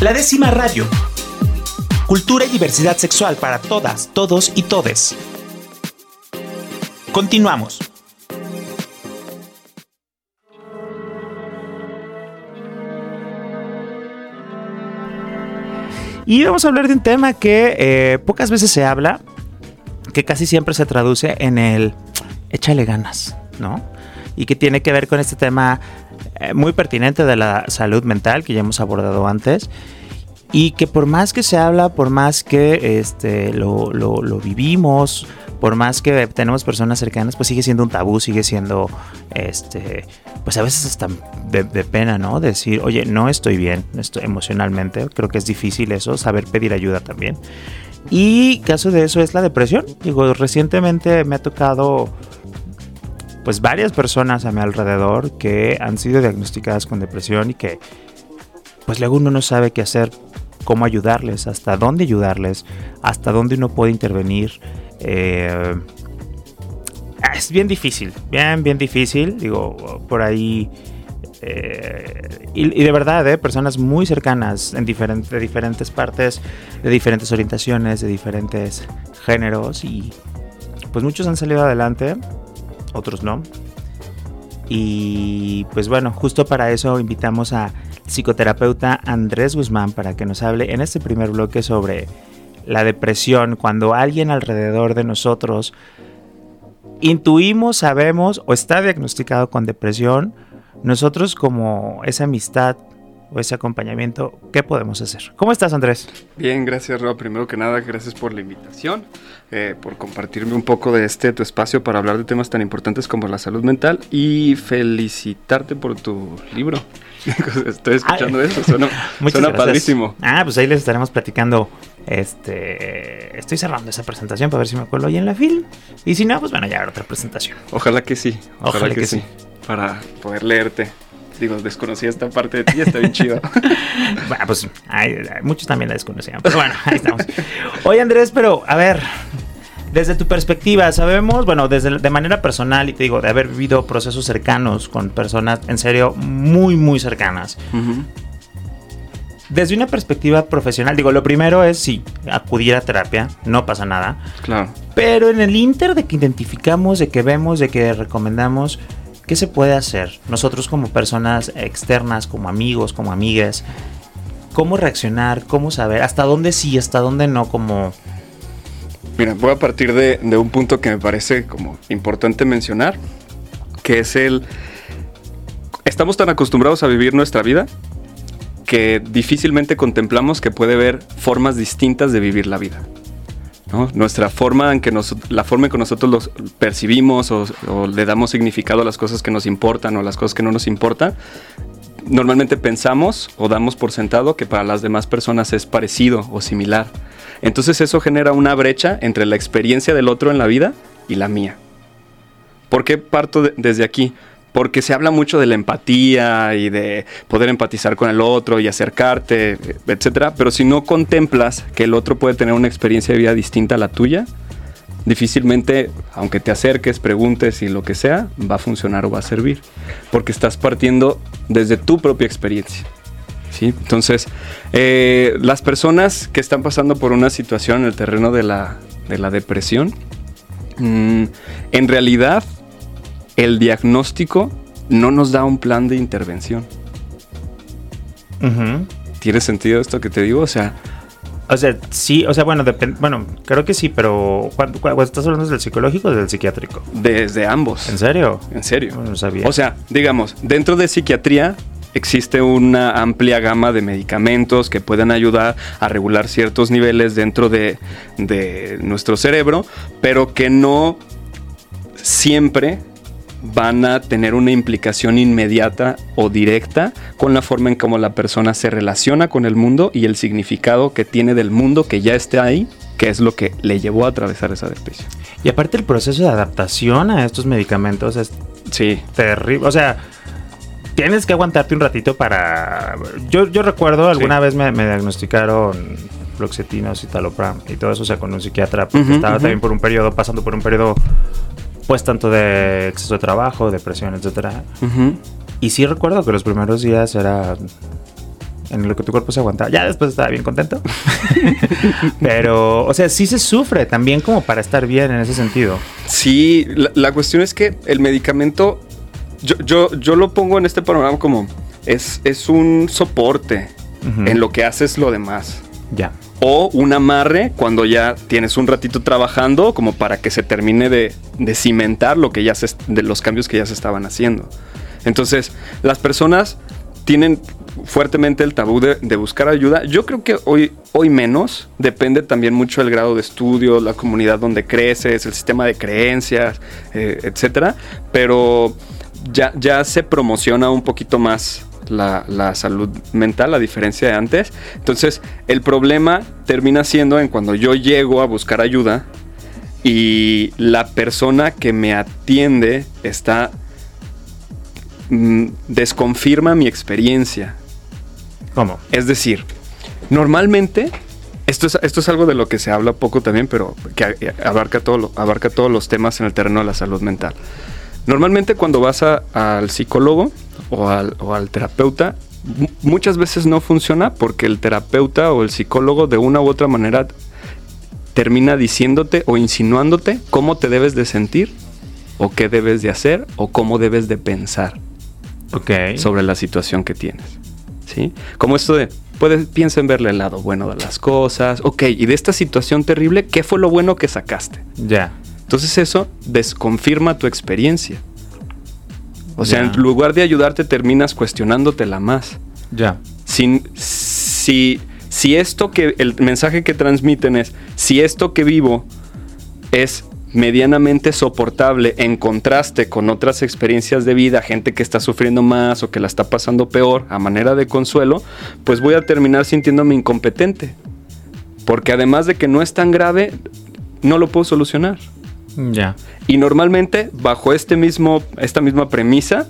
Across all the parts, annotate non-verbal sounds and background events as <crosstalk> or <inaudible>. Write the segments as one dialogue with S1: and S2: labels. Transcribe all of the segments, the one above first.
S1: La décima radio. Cultura y diversidad sexual para todas, todos y todes. Continuamos. Y vamos a hablar de un tema que eh, pocas veces se habla, que casi siempre se traduce en el échale ganas, ¿no? Y que tiene que ver con este tema eh, muy pertinente de la salud mental que ya hemos abordado antes. Y que por más que se habla, por más que este, lo, lo, lo vivimos, por más que tenemos personas cercanas, pues sigue siendo un tabú, sigue siendo, este, pues a veces hasta de, de, pena, ¿no? Decir, oye, no estoy bien, estoy emocionalmente, creo que es difícil eso, saber pedir ayuda también. Y caso de eso es la depresión. Digo, recientemente me ha tocado pues varias personas a mi alrededor que han sido diagnosticadas con depresión y que pues luego uno no sabe qué hacer, cómo ayudarles, hasta dónde ayudarles, hasta dónde uno puede intervenir. Eh, es bien difícil, bien, bien difícil. Digo, por ahí... Eh, y, de verdad, eh, personas muy cercanas en diferente, de diferentes partes, de diferentes orientaciones, de diferentes géneros y pues muchos han salido adelante, otros no. Y pues bueno, justo para eso invitamos a psicoterapeuta Andrés Guzmán para que nos hable en este primer bloque sobre la depresión, cuando alguien alrededor de nosotros intuimos, sabemos o está diagnosticado con depresión, nosotros como esa amistad o ese acompañamiento, ¿qué podemos hacer? ¿Cómo estás, Andrés?
S2: Bien, gracias, Rob. Primero que nada, gracias por la invitación, eh, por compartirme un poco de este tu espacio para hablar de temas tan importantes como la salud mental y felicitarte por tu libro. <laughs> Estoy escuchando Ay, eso, suena, <laughs> suena padrísimo.
S1: Ah, pues ahí les estaremos platicando. Este, estoy cerrando esa presentación para ver si me acuerdo ahí en la film. Y si no, pues van a llevar otra presentación.
S2: Ojalá que sí. Ojalá, Ojalá que, que, sí. sí. Para poder leerte digo, desconocía esta parte de ti, está bien chido. <laughs>
S1: bueno, pues hay, muchos también la desconocían, pero bueno, ahí estamos. Oye Andrés, pero a ver, desde tu perspectiva, sabemos, bueno, desde de manera personal y te digo, de haber vivido procesos cercanos con personas en serio muy, muy cercanas. Uh -huh. Desde una perspectiva profesional, digo, lo primero es sí, acudir a terapia, no pasa nada.
S2: Claro.
S1: Pero en el inter de que identificamos, de que vemos, de que recomendamos, ¿qué se puede hacer? Nosotros como personas externas, como amigos, como amigas, ¿cómo reaccionar? ¿Cómo saber? ¿Hasta dónde sí, hasta dónde no? Como...
S2: Mira, voy a partir de, de un punto que me parece como importante mencionar, que es el... Estamos tan acostumbrados a vivir nuestra vida que difícilmente contemplamos que puede haber formas distintas de vivir la vida. Nuestra forma en que nos, la forma en que nosotros los percibimos o, le damos significado a las cosas que nos importan o las cosas que no nos importan, normalmente pensamos o damos por sentado que para las demás personas es parecido o similar. Entonces eso genera una brecha entre la experiencia del otro en la vida y la mía. ¿Por qué parto de, desde aquí? Porque se habla mucho de la empatía y de poder empatizar con el otro y acercarte, etcétera, pero si no contemplas que el otro puede tener una experiencia de vida distinta a la tuya, difícilmente, aunque te acerques, preguntes y lo que sea, va a funcionar o va a servir, porque estás partiendo desde tu propia experiencia. ¿sí? Entonces, eh, las personas que están pasando por una situación en el terreno de la, de la depresión, mmm, en realidad el diagnóstico no nos da un plan de intervención. Uh -huh. ¿Tiene sentido esto que te digo? O sea...
S1: O sea, sí, o sea, bueno, bueno, creo que sí, pero ¿cuándo, cuándo estás hablando del psicológico o del psiquiátrico?
S2: Desde ambos.
S1: ¿En serio?
S2: En serio.
S1: No, no sabía.
S2: O sea, digamos, dentro de psiquiatría existe una amplia gama de medicamentos que pueden ayudar a regular ciertos niveles dentro de, de nuestro cerebro, pero que no siempre van a tener una implicación inmediata o directa con la forma en cómo la persona se relaciona con el mundo y el significado que tiene del mundo que ya esté ahí, que es lo que le llevó a atravesar esa depresión.
S1: Y aparte el proceso de adaptación a estos medicamentos es
S2: sí.
S1: terrible. O sea, tienes que aguantarte un ratito para... Yo, yo recuerdo, alguna sí. vez me, me diagnosticaron fluoxetina, citalopram y todo eso, o sea, con un psiquiatra, porque uh -huh, estaba uh -huh. también por un periodo, pasando por un periodo pues tanto de exceso de trabajo, depresión, etcétera. Uh -huh. Y sí recuerdo que los primeros días era en lo que tu cuerpo se aguantaba. Ya después estaba bien contento. <laughs> Pero, o sea, sí se sufre también como para estar bien en ese sentido.
S2: Sí, la, la cuestión es que el medicamento, yo, yo, yo lo pongo en este panorama como es, es un soporte
S1: Ujú.
S2: en lo que haces lo demás.
S1: Ya.
S2: O un amarre cuando ya tienes un ratito trabajando como para que se termine de, de cimentar lo que ya se, de los cambios que ya se estaban haciendo. Entonces, las personas tienen fuertemente el tabú de, buscar ayuda. Yo creo que hoy, hoy menos. Depende también mucho del grado de estudio, la comunidad donde creces, el sistema de creencias, eh, etcétera. Pero ya, ya se promociona un poquito más la, la salud mental, a diferencia de antes. Entonces, el problema termina siendo en cuando yo llego a buscar ayuda y la persona que me atiende está mm, desconfirma mi experiencia.
S1: ¿Cómo?
S2: Es decir, normalmente, esto es, esto es algo de lo que se habla poco también, pero que a- abarca, todo abarca todos los temas en el terreno de la salud mental. Normalmente cuando vas a- al psicólogo o al, o al terapeuta, mu- muchas veces no funciona porque el terapeuta o el psicólogo de una u otra manera termina diciéndote o insinuándote cómo te debes de sentir o qué debes de hacer o cómo debes de pensar sobre la situación que tienes. ¿Sí? Como esto de, puedes, piensa en verle el lado bueno de las cosas. Ok, y de esta situación terrible, ¿qué fue lo bueno que sacaste?
S1: Ya.
S2: Entonces eso desconfirma tu experiencia. O sea, en lugar de ayudarte, terminas cuestionándotela más.
S1: Ya.
S2: Sin, si, si esto que, el mensaje que transmiten es, si esto que vivo es medianamente soportable en contraste con otras experiencias de vida, gente que está sufriendo más o que la está pasando peor a manera de consuelo, pues voy a terminar sintiéndome incompetente. Porque además de que no es tan grave, no lo puedo solucionar.
S1: Ya.
S2: Y normalmente, bajo este mismo, esta misma premisa,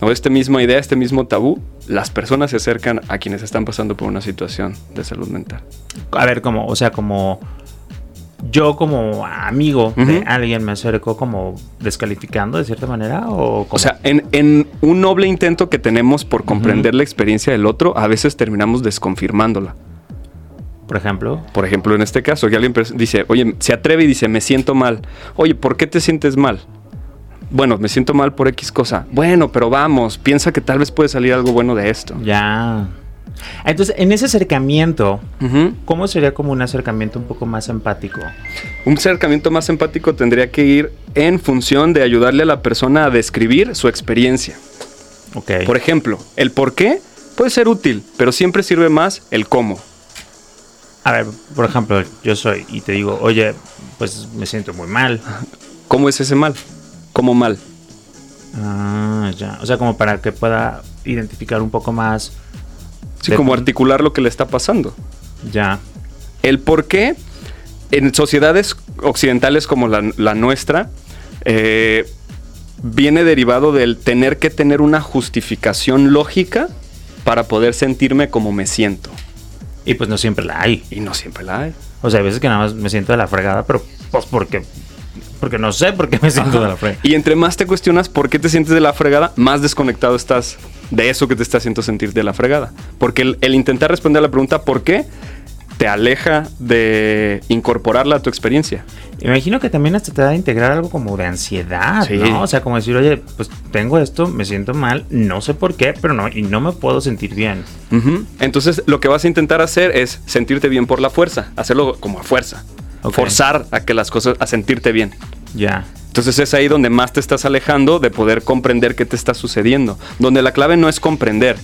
S2: o esta misma idea, este mismo tabú, las personas se acercan a quienes están pasando por una situación de salud mental.
S1: A ver, como, o sea, como yo como amigo de alguien me acerco como descalificando de cierta manera o como-
S2: O sea, en, en un noble intento que tenemos por comprender la experiencia del otro, a veces terminamos desconfirmándola.
S1: Por ejemplo,
S2: Por ejemplo, en este caso, que alguien dice, oye, se atreve y dice, me siento mal. Oye, ¿por qué te sientes mal? Bueno, me siento mal por X cosa. Bueno, pero vamos, piensa que tal vez puede salir algo bueno de esto.
S1: ya. Entonces, en ese acercamiento. ¿cómo sería como un acercamiento un poco más empático?
S2: Un acercamiento más empático tendría que ir en función de ayudarle a la persona a describir su experiencia.
S1: Ok.
S2: Por ejemplo, el por qué puede ser útil, pero siempre sirve más el cómo.
S1: A ver, por ejemplo, yo soy y te digo, oye, pues me siento muy mal.
S2: ¿Cómo es ese mal? ¿Cómo mal?
S1: Ah, ya. O sea, como para que pueda identificar un poco más.
S2: Sí, como articular lo que le está pasando.
S1: Ya.
S2: El por qué en sociedades occidentales como la, la nuestra eh, viene derivado del tener que tener una justificación lógica para poder sentirme como me siento.
S1: Y pues no siempre la hay.
S2: Y no siempre la hay.
S1: O sea, hay veces que nada más me siento de la fregada, pero pues porque. Porque no sé por qué me siento de la fregada.
S2: Y entre más te cuestionas por qué te sientes de la fregada, más desconectado estás de eso que te está haciendo sentir de la fregada. Porque el, el intentar responder a la pregunta ¿por qué? Te aleja de incorporarla a tu experiencia.
S1: Imagino que también hasta te da a integrar algo como de ansiedad,
S2: Sí.
S1: ¿no? O sea, como decir, oye, pues tengo esto, me siento mal, no sé por qué, pero no, y no me puedo sentir bien.
S2: Entonces, lo que vas a intentar hacer es sentirte bien por la fuerza, hacerlo como a fuerza. Forzar a que las cosas, a sentirte bien.
S1: Ya.
S2: Entonces es ahí donde más te estás alejando de poder comprender qué te está sucediendo. Donde la clave no es comprender.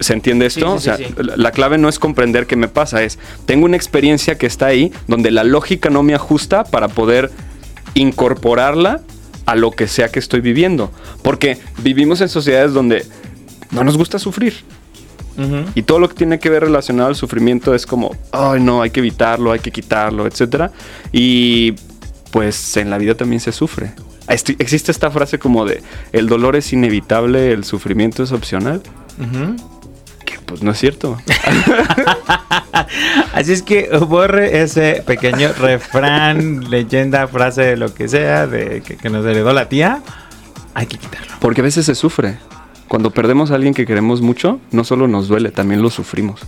S2: ¿Se entiende esto?
S1: Sí, sí,
S2: o sea, la- la clave no es comprender qué me pasa, es tengo una experiencia que está ahí donde la lógica no me ajusta para poder incorporarla a lo que sea que estoy viviendo. Porque vivimos en sociedades donde no nos gusta sufrir. Y todo lo que tiene que ver relacionado al sufrimiento es como, ay no, hay que evitarlo, hay que quitarlo, etc. Y pues en la vida también se sufre. Existe esta frase como de, el dolor es inevitable, el sufrimiento es opcional.
S1: Ujú.
S2: Que pues no es cierto. <laughs>
S1: Así es que borre ese pequeño refrán, leyenda, frase, lo que sea, de que, que nos heredó la tía. Hay que quitarlo.
S2: Porque a veces se sufre. Cuando perdemos a alguien que queremos mucho, no solo nos duele, también lo sufrimos.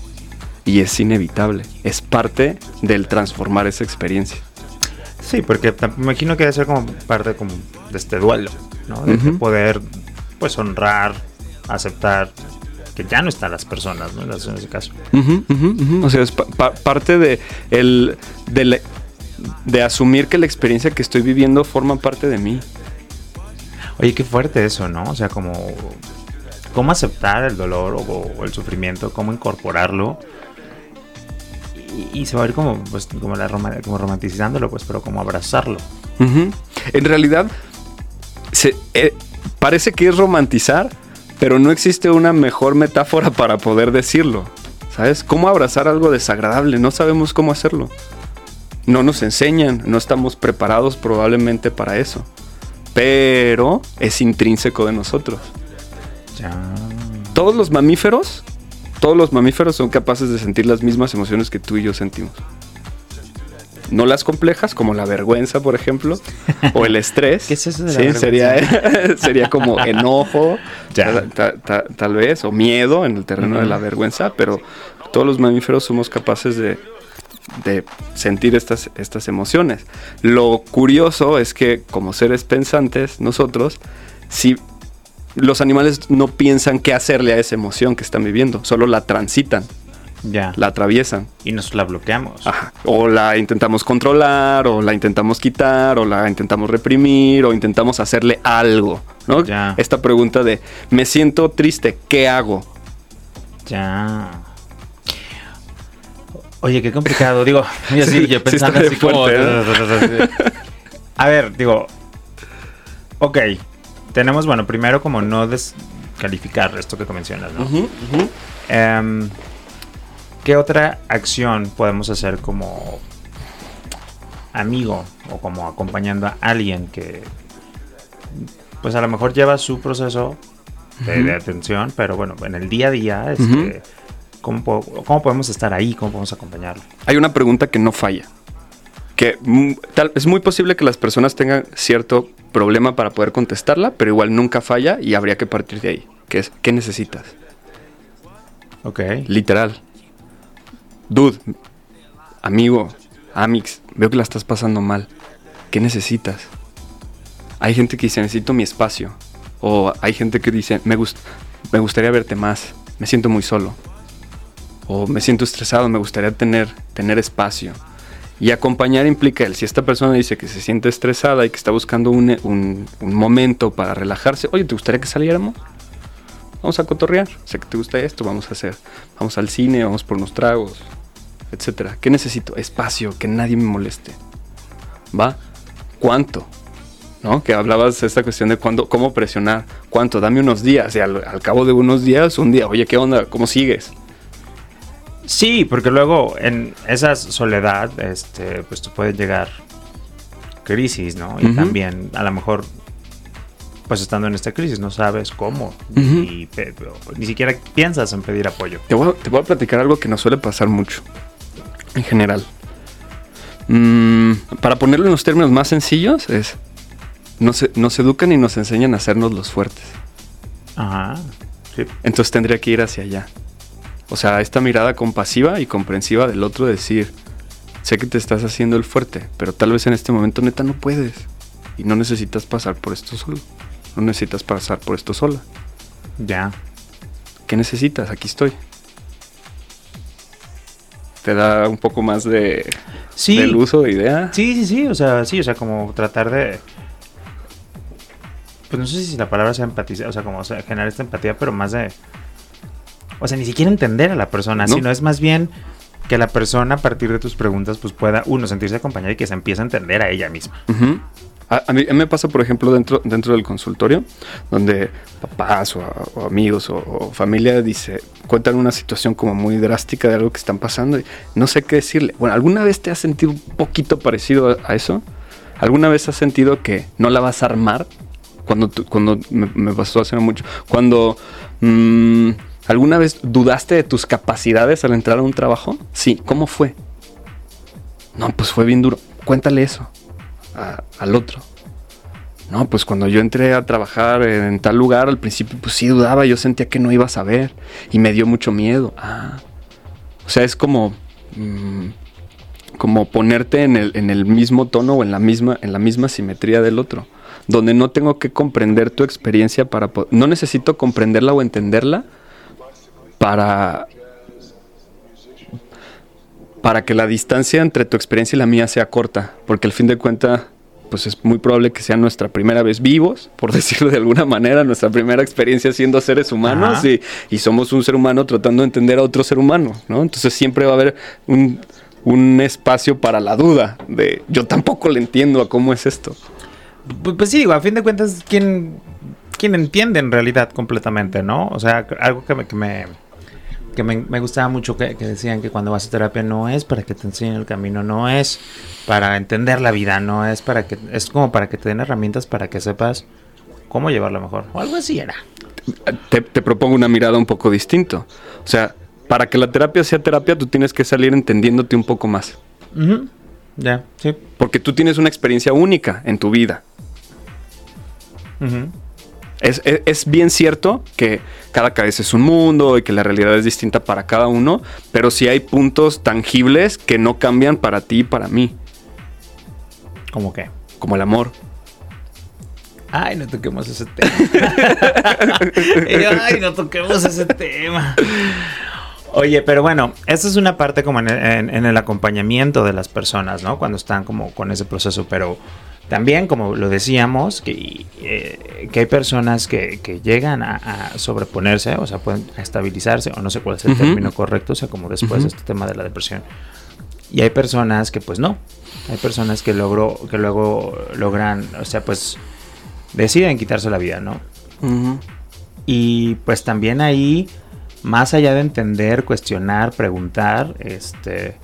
S2: Y es inevitable, es parte del transformar esa experiencia.
S1: Sí, porque me imagino que debe ser como parte como de este duelo, ¿no? De poder, pues, honrar, aceptar que ya no están las personas, ¿no? En ese caso.
S2: O sea, es parte de, el, de, de asumir que la experiencia que estoy viviendo forma parte de mí.
S1: Oye, qué fuerte eso, ¿no? O sea, como cómo aceptar el dolor o, el sufrimiento, cómo incorporarlo. Y, se va a ver como, pues, como, la como romantizándolo, pues, pero como abrazarlo.
S2: En realidad, se, eh, parece que es romantizar, pero no existe una mejor metáfora <laughs> para poder decirlo. ¿Sabes? ¿Cómo abrazar algo desagradable? No sabemos cómo hacerlo. No nos enseñan, no estamos preparados probablemente para eso. Pero es intrínseco de nosotros. Todos los mamíferos, todos los mamíferos son capaces de sentir las mismas emociones que tú y yo sentimos. No las complejas, como la vergüenza, por ejemplo, o el estrés. <laughs>
S1: ¿Qué es eso de
S2: sí, sería, <laughs> sería como enojo, tal vez, o miedo en el terreno de la vergüenza, pero todos los mamíferos somos capaces de, de sentir estas, estas emociones. Lo curioso es que como seres pensantes, nosotros, si los animales no piensan qué hacerle a esa emoción que están viviendo, solo la transitan.
S1: Ya.
S2: La atraviesan.
S1: Y nos la bloqueamos.
S2: O la intentamos controlar, o la intentamos quitar, o la intentamos reprimir, o intentamos hacerle algo. ¿no?
S1: Ya.
S2: Esta pregunta de, me siento triste, ¿qué hago?
S1: Ya. Oye, qué complicado. Digo, así, yo <laughs> pensando así como. ¿eh? A ver, digo. Ok. Tenemos, bueno, primero como no descalificar esto que mencionas, ¿no? Em, ¿Qué otra acción podemos hacer como amigo o como acompañando a alguien que pues a lo mejor lleva su proceso de, atención, pero bueno, en el día a día, este, ¿Cómo, podemos estar ahí? ¿Cómo podemos acompañarlo?
S2: Hay una pregunta que no falla. Que tal, es muy posible que las personas tengan cierto problema para poder contestarla, pero igual nunca falla y habría que partir de ahí. Que es, ¿qué necesitas?
S1: Ok.
S2: Literal. Dude, amigo, amix, veo que la estás pasando mal. ¿Qué necesitas? Hay gente que dice, necesito mi espacio. O hay gente que dice, me, me gustaría verte más. Me siento muy solo o me siento estresado, me gustaría tener, tener espacio. Y acompañar implica él. Si esta persona dice que se siente estresada y que está buscando un, un, momento para relajarse, oye, ¿te gustaría que saliéramos? Vamos a cotorrear. Sé que te gusta esto, vamos a hacer. Vamos al cine, vamos por unos tragos, etcétera. ¿Qué necesito? Espacio, que nadie me moleste. ¿Va? ¿Cuánto? ¿No? Que hablabas de esta cuestión de cuándo, cómo presionar. ¿Cuánto? Dame unos días. Y al, al cabo de unos días, un día, oye, ¿qué onda? ¿Cómo sigues?
S1: Sí, porque luego en esa soledad, este, pues tú puedes llegar crisis, ¿no? Y también a lo mejor, pues estando en esta crisis, no sabes cómo. y, ni siquiera piensas en pedir apoyo.
S2: Te voy, a, platicar algo que nos suele pasar mucho, en general. Mm, para ponerlo en los términos más sencillos, es, nos, nos educan y nos enseñan a hacernos los fuertes.
S1: Ajá. Sí.
S2: Entonces tendría que ir hacia allá. O sea, esta mirada compasiva y comprensiva del otro decir, sé que te estás haciendo el fuerte, pero tal vez en este momento neta no puedes. Y no necesitas pasar por esto solo. No necesitas pasar por esto sola.
S1: Ya.
S2: ¿Qué necesitas? Aquí estoy. Te da un poco más de,
S1: sí.
S2: del uso de idea.
S1: Sí, sí, sí. O sea, sí, o sea, como tratar de. Pues no sé si la palabra sea empatizar, o sea, como generar esta empatía, pero más de o sea, ni siquiera entender a la persona, sino es más bien que la persona a partir de tus preguntas pues pueda, uno, sentirse acompañada y que se empiece a entender a ella misma.
S2: A, mí me pasa, por ejemplo, dentro, dentro del consultorio, donde papás o, amigos o, familia dice, cuentan una situación como muy drástica de algo que están pasando y no sé qué decirle. Bueno, ¿alguna vez te has sentido un poquito parecido a, eso? ¿Alguna vez has sentido que no la vas a armar? Cuando, cuando me, pasó hace mucho. Cuando... Mmm, ¿Alguna vez dudaste de tus capacidades al entrar a un trabajo? Sí, ¿cómo fue? No, pues fue bien duro. Cuéntale eso al otro. No, pues cuando yo entré a trabajar en tal lugar, al principio pues sí dudaba, yo sentía que no iba a saber y me dio mucho miedo. Ah. O sea, es como... mm, como ponerte en el, en el mismo tono o en la misma, en la misma simetría del otro. Donde no tengo que comprender tu experiencia para... No necesito comprenderla o entenderla para... Para que la distancia entre tu experiencia y la mía sea corta. Porque al fin de cuentas, pues es muy probable que sea nuestra primera vez vivos, por <laughs> decirlo de alguna manera, nuestra primera experiencia siendo seres humanos y, y somos un ser humano tratando de entender a otro ser humano, ¿no? Entonces siempre va a haber un, un espacio para la duda de yo tampoco le entiendo a cómo es esto.
S1: Pues, pues sí, digo, a fin de cuentas, ¿quién, quién entiende en realidad completamente, no? O sea, algo que me, que me, que me, me gustaba mucho que, que decían que cuando vas a terapia no es para que te enseñen el camino, no es para entender la vida, no es para que, es como para que te den herramientas para que sepas cómo llevarlo mejor. O algo así era.
S2: Te, te propongo una mirada un poco distinto. O sea, para que la terapia sea terapia, tú tienes que salir entendiéndote un poco más.
S1: Ya, sí.
S2: Porque tú tienes una experiencia única en tu vida. Es, es- es bien cierto que cada cabeza es un mundo y que la realidad es distinta para cada uno, pero sí hay puntos tangibles que no cambian para ti y para mí,
S1: ¿Cómo que?
S2: como el amor.
S1: Ay, no toquemos ese tema. <laughs> Ay, no toquemos ese tema. Oye, pero bueno, esa es una parte como en el, en- en el acompañamiento de las personas, ¿no? Cuando están como con ese proceso, pero también, como lo decíamos, que, eh, que hay personas que, que llegan a, a sobreponerse, o sea, pueden estabilizarse, o no sé cuál es el término correcto, o sea, como después de
S2: Ujú.
S1: este tema de la depresión. Y hay personas que pues no. Hay personas que logro, que luego logran, o sea, pues deciden quitarse la vida, ¿no? Y pues también ahí, más allá de entender, cuestionar, preguntar, este,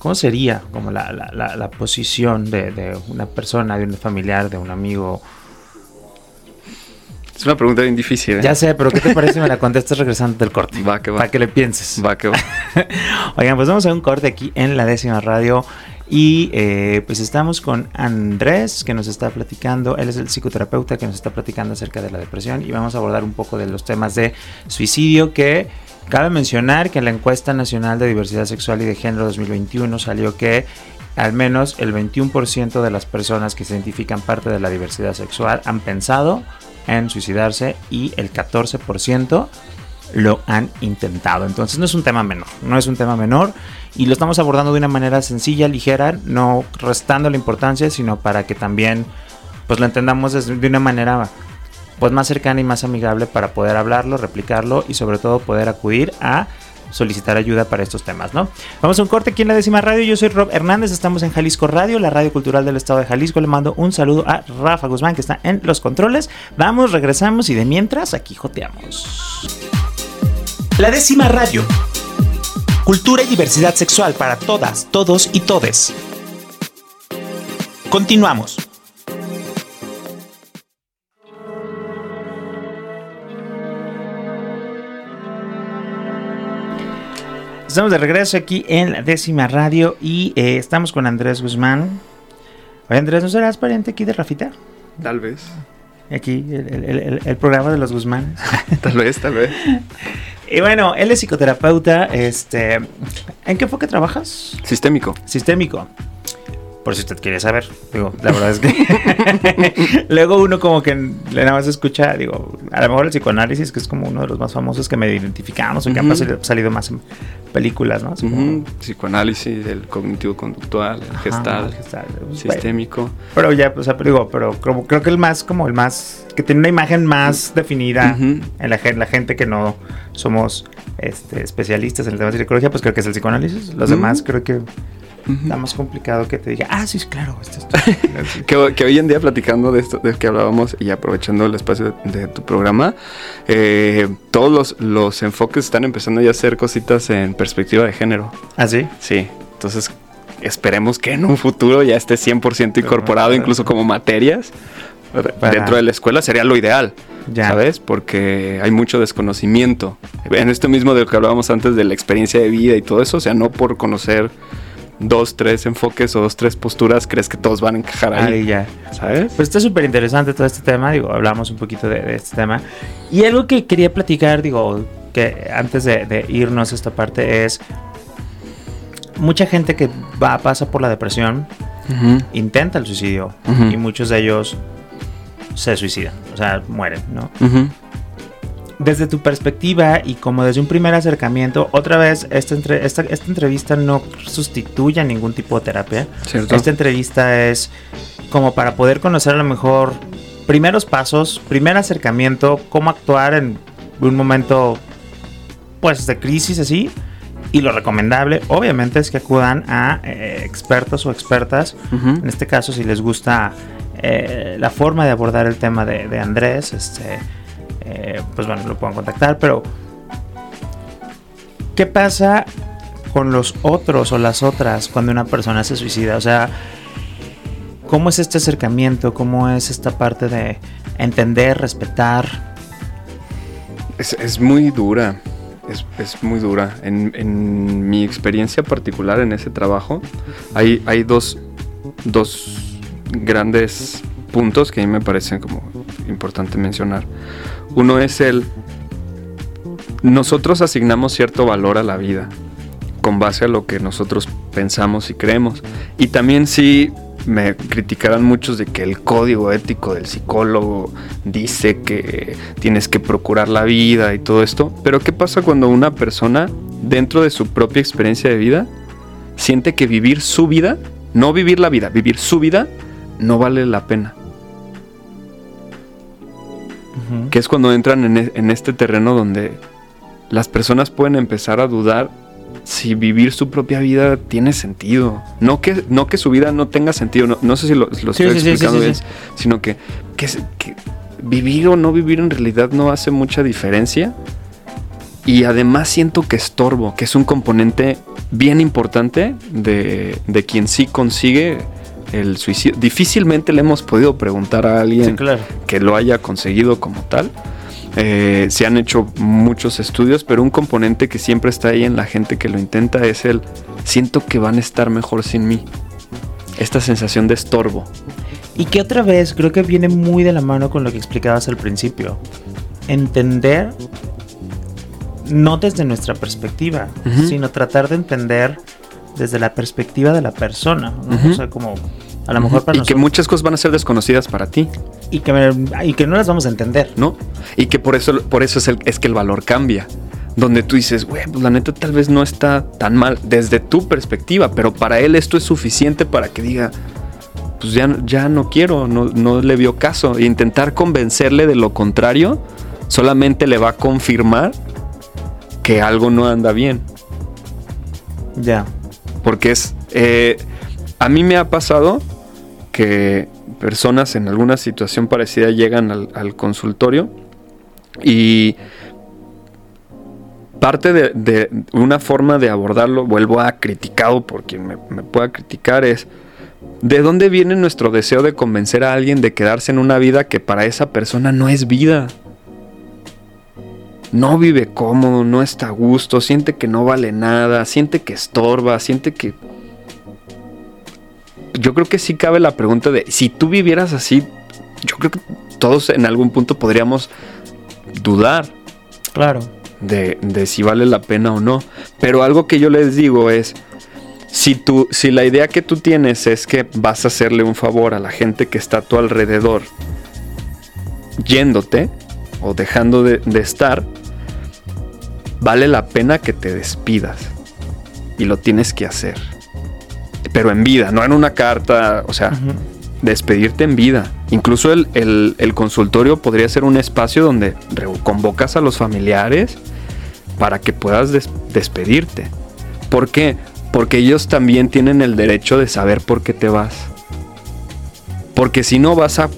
S1: ¿cómo sería como la, la- la- la posición de, de una persona, de un familiar, de un amigo?
S2: Es una pregunta bien difícil. ¿eh?
S1: Ya sé, pero ¿qué te parece si me la contestas regresando del corte?
S2: Va, que va.
S1: Para que le pienses.
S2: Va, que va. <laughs>
S1: Oigan, pues vamos a un corte aquí en la décima radio. Y eh, pues estamos con Andrés, que nos está platicando. Él es el psicoterapeuta que nos está platicando acerca de la depresión. Y vamos a abordar un poco de los temas de suicidio. Que cabe mencionar que en la encuesta nacional de diversidad sexual y de género 2021 salió que al menos el 21% de las personas que se identifican parte de la diversidad sexual han pensado en suicidarse y el 14% lo han intentado. Entonces no es un tema menor, no es un tema menor y lo estamos abordando de una manera sencilla, ligera, no restando la importancia, sino para que también pues lo entendamos de una manera pues más cercana y más amigable para poder hablarlo, replicarlo y sobre todo poder acudir a solicitar ayuda para estos temas, ¿no? Vamos a un corte aquí en la décima radio. Yo soy Rob Hernández, estamos en Jalisco Radio, la radio cultural del estado de Jalisco. Le mando un saludo a Rafa Guzmán que está en los controles. Vamos, regresamos y de mientras aquí joteamos.
S3: La décima radio. Cultura y diversidad sexual para todas, todos y todes. Continuamos.
S1: Estamos de regreso aquí en la décima radio y eh, estamos con Andrés Guzmán. Oye, Andrés, ¿no serás pariente aquí de Rafita?
S2: Tal vez.
S1: Aquí, el, el- el- el programa de los Guzmán. <laughs>
S2: Tal vez, tal vez.
S1: Y bueno, él es psicoterapeuta. Este, ¿En qué enfoque trabajas?
S2: Sistémico.
S1: Sistémico. Por si usted quiere saber. Digo, la verdad es que <laughs> luego uno como que le nada más escucha, digo, a lo mejor el psicoanálisis, que es como uno de los más famosos que me identificamos o que
S2: Ujú.
S1: salido, salido más en películas, ¿no?
S2: Psicoanálisis, el cognitivo-conductual, el
S1: Ajá,
S2: gestal,
S1: gestal. Pues,
S2: sistémico.
S1: Pero ya, o sea, pero digo, pero creo que el más, como el más, que tiene una imagen más definida en la, gen- la gente que no somos este, especialistas en el tema de psicología, pues creo que es el psicoanálisis. Los demás creo que
S2: Ujú.
S1: está más complicado que te diga, ah, sí, claro, esto, esto. <laughs>
S2: Que, que hoy en día platicando de esto de que hablábamos y aprovechando el espacio de, de tu programa, eh, todos los, los enfoques están empezando ya a hacer cositas en perspectiva de género.
S1: ¿Ah, sí?
S2: Sí, entonces esperemos que en un futuro ya esté 100% incorporado incluso como materias
S1: Para-
S2: dentro de la escuela sería lo ideal.
S1: Ya.
S2: ¿Sabes? Porque hay mucho desconocimiento. En esto mismo de lo que hablábamos antes de la experiencia de vida y todo eso, o sea, no por conocer dos, tres enfoques o dos, tres posturas, crees que todos van a encajar ahí.
S1: Ahí ya.
S2: ¿Sabes?
S1: Pues está súper interesante todo este tema, digo, hablamos un poquito de, de este tema. Y algo que quería platicar, digo, que antes de, de irnos a esta parte es, mucha gente que va, pasa por la depresión
S2: Ujú.
S1: intenta el suicidio
S2: Ujú.
S1: y muchos de ellos se suicidan, o sea, mueren, ¿no?
S2: Ujú.
S1: Desde tu perspectiva y como desde un primer acercamiento, otra vez, esta, entre- esta, esta entrevista no sustituye a ningún tipo de terapia.
S2: ¿Cierto?
S1: Esta entrevista es como para poder conocer a lo mejor primeros pasos, primer acercamiento, cómo actuar en un momento pues de crisis así. Y lo recomendable, obviamente, es que acudan a eh, expertos o expertas.
S2: Ujú.
S1: En este caso, si les gusta eh, la forma de abordar el tema de, de Andrés, este, eh, pues bueno, lo pueden contactar. Pero, ¿qué pasa con los otros o las otras cuando una persona se suicida? O sea, ¿cómo es este acercamiento? ¿Cómo es esta parte de entender, respetar?
S2: Es, es muy dura. Es, es muy dura. En, en mi experiencia particular en ese trabajo, hay, hay dos, dos grandes puntos que a mí me parecen como importante mencionar. Uno es el... Nosotros asignamos cierto valor a la vida con base a lo que nosotros pensamos y creemos. Y también sí me criticarán muchos de que el código ético del psicólogo dice que tienes que procurar la vida y todo esto. Pero ¿qué pasa cuando una persona dentro de su propia experiencia de vida siente que vivir su vida, no vivir la vida, vivir su vida, no vale la pena? Que es cuando entran en, e- en este terreno donde las personas pueden empezar a dudar si vivir su propia vida tiene sentido. No que, no que su vida no tenga sentido, no, no sé si lo, lo
S1: Sí,
S2: estoy
S1: sí,
S2: explicando
S1: sí,
S2: bien, sino que, que, que vivir o no vivir en realidad no hace mucha diferencia. Y además siento que estorbo, que es un componente bien importante de, de quien sí consigue el suicidio. Difícilmente le hemos podido preguntar a alguien
S1: Sí, claro.
S2: que lo haya conseguido como tal. Eh, se han hecho muchos estudios, pero un componente que siempre está ahí en la gente que lo intenta es el siento que van a estar mejor sin mí. Esta sensación de estorbo.
S1: Y que otra vez creo que viene muy de la mano con lo que explicabas al principio. Entender, no desde nuestra perspectiva, sino tratar de entender desde la perspectiva de la persona. O sea, como a lo mejor para
S2: y que
S1: nosotros.
S2: muchas cosas van a ser desconocidas para ti,
S1: y, que, y que no las vamos a entender.
S2: ¿no? Y que por eso, por eso es, el, es que el valor cambia. Donde tú dices, güey, pues la neta tal vez no está tan mal desde tu perspectiva, pero para él esto es suficiente para que diga, pues ya, ya no quiero, no, no le vio caso. E intentar convencerle de lo contrario solamente le va a confirmar que algo no anda bien.
S1: Ya.
S2: Porque es. eh, a mí me ha pasado que personas en alguna situación parecida llegan al, consultorio y parte de, de una forma de abordarlo, vuelvo a criticado por quien me, me pueda criticar, es ¿de dónde viene nuestro deseo de convencer a alguien de quedarse en una vida que para esa persona no es vida? No vive cómodo, no está a gusto, siente que no vale nada, siente que estorba, siente que... Yo creo que sí cabe la pregunta de, si tú vivieras así, yo creo que todos en algún punto podríamos dudar
S1: Claro.
S2: de, de si vale la pena o no. Pero algo que yo les digo es, si, tú, si la idea que tú tienes es que vas a hacerle un favor a la gente que está a tu alrededor, yéndote o dejando de, de estar, vale la pena que te despidas. Y lo tienes que hacer. Pero en vida, no en una carta, o sea, despedirte en vida. Incluso el, el- el consultorio podría ser un espacio donde convocas a los familiares para que puedas des- despedirte. ¿Por qué? Porque ellos también tienen el derecho de saber por qué te vas. Porque si no vas a,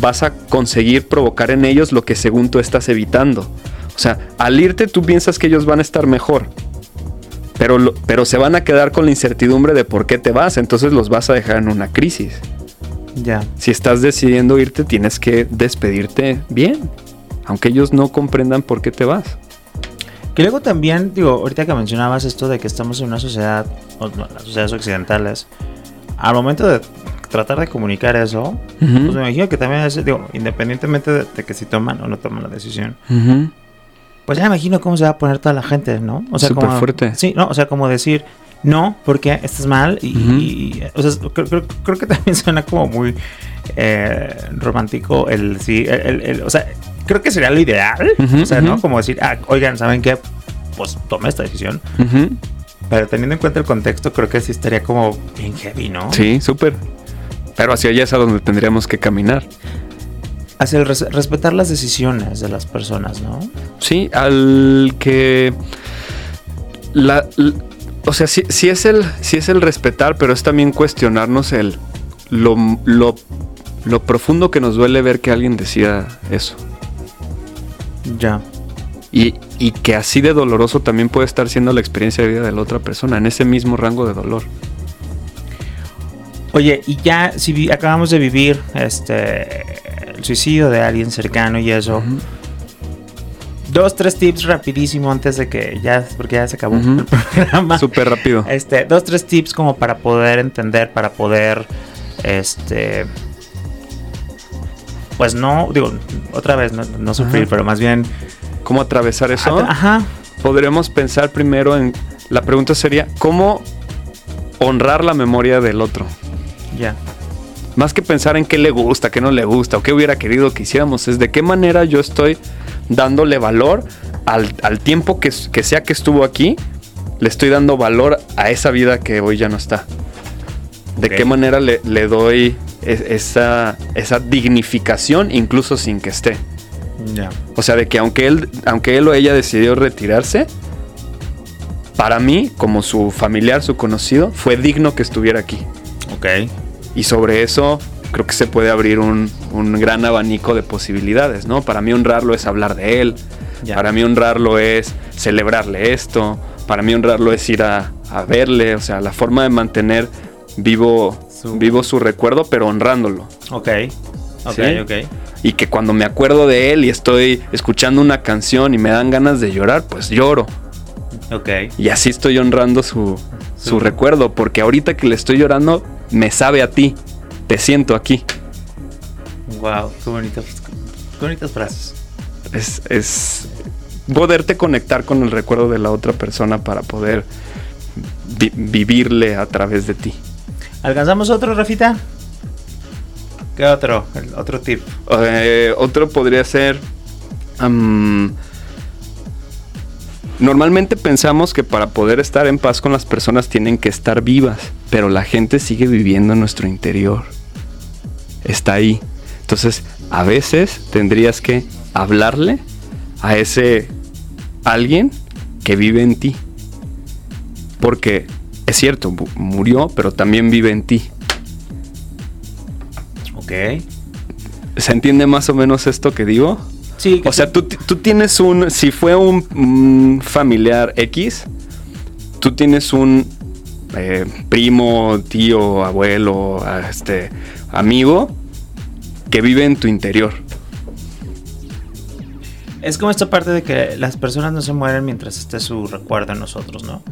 S2: vas a conseguir provocar en ellos lo que según tú estás evitando. O sea, al irte tú piensas que ellos van a estar mejor. Pero, pero se van a quedar con la incertidumbre de por qué te vas. Entonces los vas a dejar en una crisis.
S1: Ya.
S2: Si estás decidiendo irte, tienes que despedirte bien. Aunque ellos no comprendan por qué te vas.
S1: Que luego también, digo, ahorita que mencionabas esto de que estamos en una sociedad, las sociedades occidentales, al momento de tratar de comunicar eso, pues me imagino que también es, digo, independientemente de, de que si toman o no toman la decisión, pues ya me imagino cómo se va a poner toda la gente, ¿no? O
S2: Súper
S1: como,
S2: fuerte.
S1: Sí, no, o sea, como decir, no, porque estás mal y, o sea, creo, creo- creo que también <laughs> suena como muy eh, romántico el sí, el, el- el- o sea, creo que sería lo ideal, o sea, ¿no? Como decir, ah, oigan, ¿saben qué? Pues tome esta decisión, pero teniendo en cuenta el contexto, creo que sí estaría como bien heavy, ¿no?
S2: Sí, súper. Pero hacia allá es a donde tendríamos que caminar.
S1: Hacia el res- respetar las decisiones de las personas, ¿no?
S2: Sí, al que la, o sea, sí, sí es el sí es el respetar, pero es también cuestionarnos el lo, lo, lo profundo que nos duele ver que alguien decida eso.
S1: Ya.
S2: Y, y que así de doloroso también puede estar siendo la experiencia de vida de la otra persona, en ese mismo rango de dolor.
S1: Oye, y ya si acabamos de vivir este el suicidio de alguien cercano y eso. Dos, tres tips rapidísimo antes de que ya, porque ya se acabó el programa.
S2: Súper rápido.
S1: Este, dos, tres tips como para poder entender, para poder, este, pues no, digo, otra vez, no, no sufrir, pero más bien,
S2: ¿Cómo atravesar eso?
S1: ajá,
S2: Podremos pensar primero en... La pregunta sería, ¿cómo honrar la memoria del otro?
S1: Ya,
S2: Más que pensar en qué le gusta, qué no le gusta o qué hubiera querido que hiciéramos, es de qué manera yo estoy dándole valor al, al tiempo que, que sea que estuvo aquí, le estoy dando valor a esa vida que hoy ya no está. De qué manera le, le doy es- esa, esa dignificación incluso sin que esté. O sea, de que aunque él, aunque él o ella decidió retirarse, para mí, como su familiar, su conocido, fue digno que estuviera aquí.
S1: ok,
S2: Y sobre eso creo que se puede abrir un, un gran abanico de posibilidades, ¿no? Para mí honrarlo es hablar de él,
S1: ya,
S2: para mí honrarlo es celebrarle esto, para mí honrarlo es ir a, a verle, o sea, la forma de mantener vivo
S1: Su-
S2: vivo su recuerdo, pero honrándolo.
S1: ok, ok,
S2: Sí.
S1: ok,
S2: Y que cuando me acuerdo de él y estoy escuchando una canción y me dan ganas de llorar, pues lloro.
S1: ok,
S2: Y así estoy honrando su, su
S1: Su-
S2: recuerdo, porque ahorita que le estoy llorando, me sabe a ti, te siento aquí.
S1: wow, qué bonitas, qué bonitas frases.
S2: Es, es poderte conectar con el recuerdo de la otra persona para poder vi- vivirle a través de ti.
S1: ¿Alcanzamos otro, Rafita? ¿Qué otro? El otro tip.
S2: Eh, otro podría ser... normalmente pensamos que para poder estar en paz con las personas tienen que estar vivas, pero la gente sigue viviendo en nuestro interior. Está ahí. Entonces, a veces tendrías que hablarle a ese alguien que vive en ti. Porque es cierto, mu- murió, pero también vive en ti.
S1: Ok.
S2: ¿Se entiende más o menos esto que digo?
S1: Sí,
S2: O sea, tú, tú tienes un. Si fue un, un familiar X, tú tienes un eh, primo, tío, abuelo, este, amigo que vive en tu interior.
S1: Es como esta parte de que las personas no se mueren mientras esté su recuerdo en nosotros, ¿no?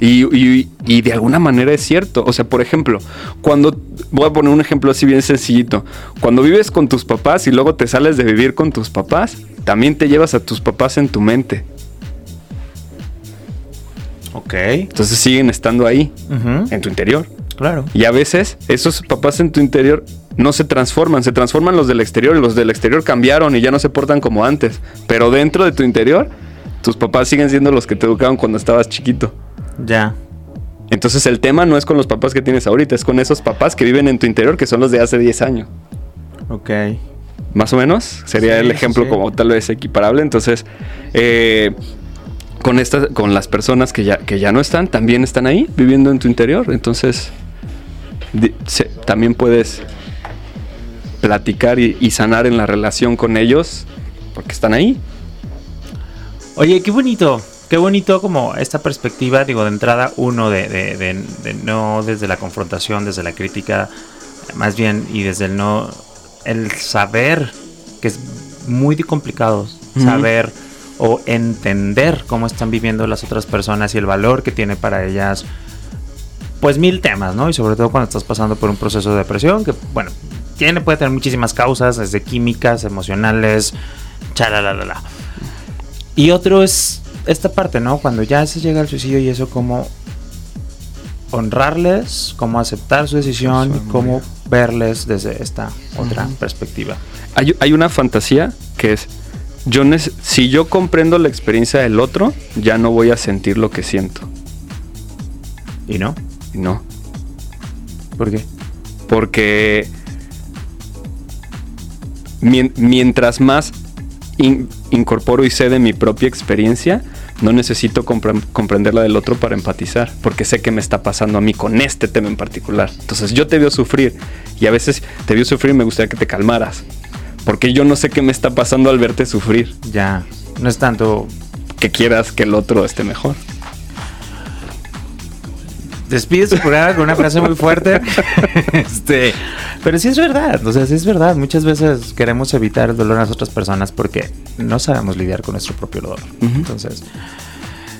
S2: Y, y- y de alguna manera es cierto. O sea, por ejemplo, cuando. Voy a poner un ejemplo así bien sencillito. Cuando vives con tus papás y luego te sales de vivir con tus papás, también te llevas a tus papás en tu mente.
S1: Ok.
S2: Entonces siguen estando ahí, en tu interior.
S1: Claro.
S2: Y a veces esos papás en tu interior no se transforman, se transforman los del exterior y los del exterior cambiaron y ya no se portan como antes. Pero dentro de tu interior, tus papás siguen siendo los que te educaron cuando estabas chiquito.
S1: Ya.
S2: Entonces el tema no es con los papás que tienes ahorita, es con esos papás que viven en tu interior que son los de hace 10 años.
S1: Ok.
S2: Más o menos, sería
S1: Sí,
S2: el ejemplo
S1: sí.
S2: como tal vez equiparable. Entonces, eh, con, estas, con las personas que ya, que ya no están, también están ahí, viviendo en tu interior. Entonces, se- también puedes platicar y, y sanar en la relación con ellos porque están ahí.
S1: Oye, qué bonito. Qué bonito como esta perspectiva, digo, de entrada, uno, de, de- de- de no desde la confrontación, desde la crítica, más bien, y desde el no, el saber, que es muy complicado, saber o entender cómo están viviendo las otras personas y el valor que tiene para ellas pues mil temas, ¿no? Y sobre todo cuando estás pasando por un proceso de depresión, que bueno, tiene, puede tener muchísimas causas, desde químicas, emocionales, chalalala. Y otro es esta parte, ¿no? Cuando ya se llega al suicidio y eso, cómo honrarles, cómo aceptar su decisión y cómo verles desde esta otra perspectiva.
S2: Hay, hay, una fantasía que es, yo si yo comprendo la experiencia del otro, ya no voy a sentir lo que siento.
S1: ¿Y no?
S2: No.
S1: ¿Por qué?
S2: Porque mientras más incorporo y sé de mi propia experiencia, no necesito comprender la del otro para empatizar, porque sé que me está pasando a mí con este tema en particular. Entonces yo te veo sufrir y a veces te veo sufrir y me gustaría que te calmaras, porque yo no sé qué me está pasando al verte sufrir.
S1: Ya, no es tanto
S2: que quieras que el otro esté mejor
S1: despide su programa con una frase muy fuerte. <laughs> este, pero sí es verdad, o sea, sí es verdad. Muchas veces queremos evitar el dolor a las otras personas porque no sabemos lidiar con nuestro propio dolor. Entonces,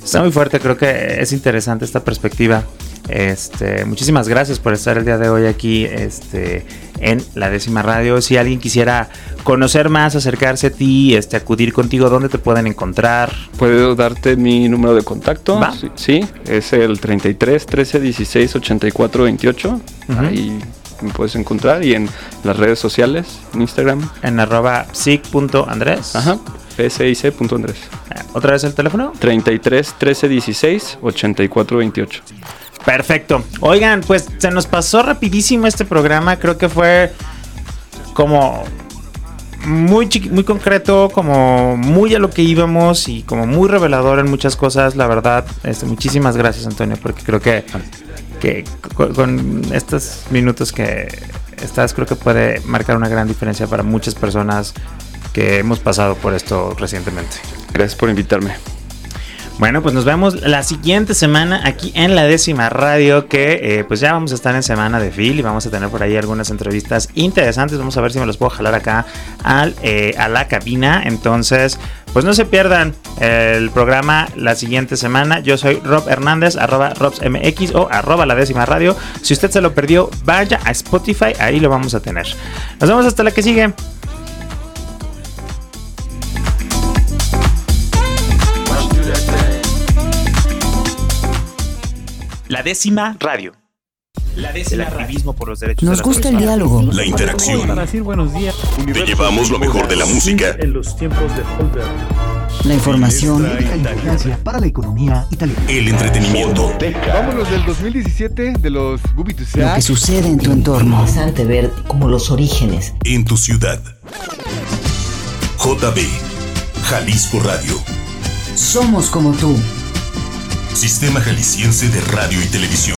S1: está muy fuerte. Creo que es interesante esta perspectiva. Este, muchísimas gracias por estar el día de hoy aquí este, en la décima radio. Si alguien quisiera conocer más, acercarse a ti, este, acudir contigo, ¿dónde te pueden encontrar?
S2: Puedo darte mi número de contacto. Sí, es el 33 13 16 84 28. Ahí me puedes encontrar y en las redes sociales, en Instagram.
S1: En arroba psic.andrés.
S2: Ajá. psic.andrés.
S1: ¿Otra vez el teléfono?
S2: 33 13 16 84 28.
S1: Perfecto. Oigan, pues se nos pasó rapidísimo este programa. Creo que fue como muy muy concreto, como muy a lo que íbamos y como muy revelador en muchas cosas. La verdad, este, muchísimas gracias Antonio, porque creo que, que con, estos minutos que estás, creo que puede marcar una gran diferencia para muchas personas que hemos pasado por esto recientemente.
S2: Gracias por invitarme.
S1: Bueno, pues nos vemos la siguiente semana aquí en la décima radio, que eh, pues ya vamos a estar en semana de Phil y vamos a tener por ahí algunas entrevistas interesantes. Vamos a ver si me los puedo jalar acá al, eh, a la cabina. Entonces, pues no se pierdan el programa la siguiente semana. Yo soy Rob Hernández, arroba RobsMX o arroba la décima radio. Si usted se lo perdió, vaya a Spotify, ahí lo vamos a tener. Nos vemos hasta la que sigue. La décima radio. La décima el activismo por los derechos
S4: Nos gusta el diálogo.
S5: La interacción.
S6: Para decir buenos días.
S5: Te llevamos lo mejor de la música.
S6: En los tiempos de Holder.
S4: La información.
S7: para la economía italiana.
S5: El entretenimiento.
S8: Vámonos del 2017 de los
S4: Lo que sucede en tu entorno.
S9: Interesante ver como los orígenes.
S5: En tu ciudad. JB. Jalisco Radio.
S4: Somos como tú.
S5: Sistema Jalisciense de Radio y Televisión.